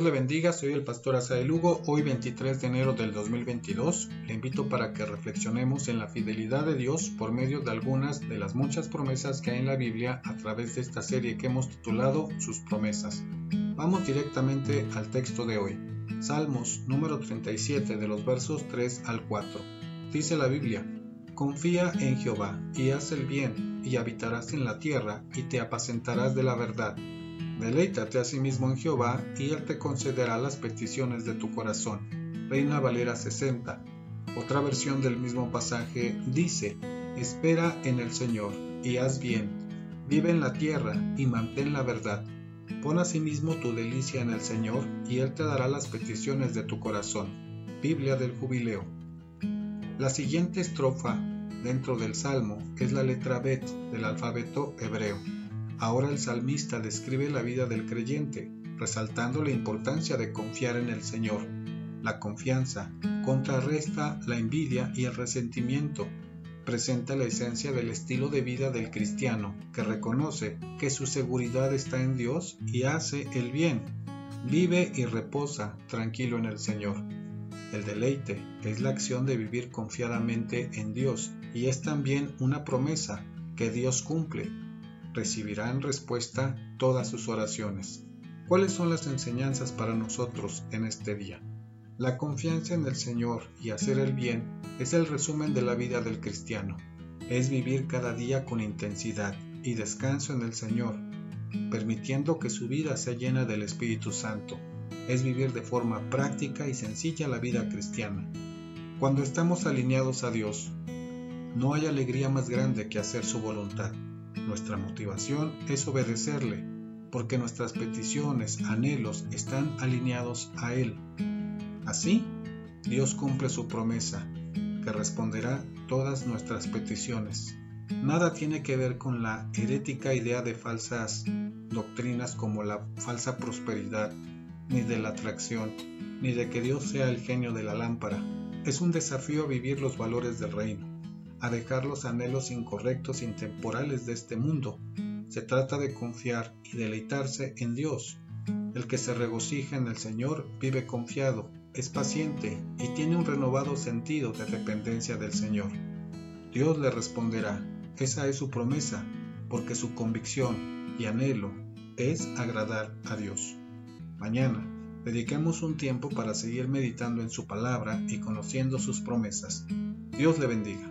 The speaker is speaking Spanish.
le bendiga, soy el pastor Asael Lugo. Hoy 23 de enero del 2022 le invito para que reflexionemos en la fidelidad de Dios por medio de algunas de las muchas promesas que hay en la Biblia a través de esta serie que hemos titulado Sus promesas. Vamos directamente al texto de hoy. Salmos número 37 de los versos 3 al 4. Dice la Biblia, Confía en Jehová y haz el bien y habitarás en la tierra y te apacentarás de la verdad Deleítate a sí mismo en Jehová y Él te concederá las peticiones de tu corazón. Reina Valera 60. Otra versión del mismo pasaje dice, Espera en el Señor y haz bien. Vive en la tierra y mantén la verdad. Pon a sí tu delicia en el Señor y Él te dará las peticiones de tu corazón. Biblia del Jubileo. La siguiente estrofa dentro del Salmo es la letra Bet del alfabeto hebreo. Ahora el salmista describe la vida del creyente, resaltando la importancia de confiar en el Señor. La confianza contrarresta la envidia y el resentimiento. Presenta la esencia del estilo de vida del cristiano, que reconoce que su seguridad está en Dios y hace el bien. Vive y reposa tranquilo en el Señor. El deleite es la acción de vivir confiadamente en Dios y es también una promesa que Dios cumple recibirá en respuesta todas sus oraciones. ¿Cuáles son las enseñanzas para nosotros en este día? La confianza en el Señor y hacer el bien es el resumen de la vida del cristiano. Es vivir cada día con intensidad y descanso en el Señor, permitiendo que su vida sea llena del Espíritu Santo. Es vivir de forma práctica y sencilla la vida cristiana. Cuando estamos alineados a Dios, no hay alegría más grande que hacer su voluntad. Nuestra motivación es obedecerle, porque nuestras peticiones, anhelos están alineados a Él. Así, Dios cumple su promesa, que responderá todas nuestras peticiones. Nada tiene que ver con la herética idea de falsas doctrinas como la falsa prosperidad, ni de la atracción, ni de que Dios sea el genio de la lámpara. Es un desafío a vivir los valores del reino a dejar los anhelos incorrectos intemporales de este mundo. Se trata de confiar y deleitarse en Dios. El que se regocija en el Señor vive confiado, es paciente y tiene un renovado sentido de dependencia del Señor. Dios le responderá, esa es su promesa, porque su convicción y anhelo es agradar a Dios. Mañana, dediquemos un tiempo para seguir meditando en su palabra y conociendo sus promesas. Dios le bendiga.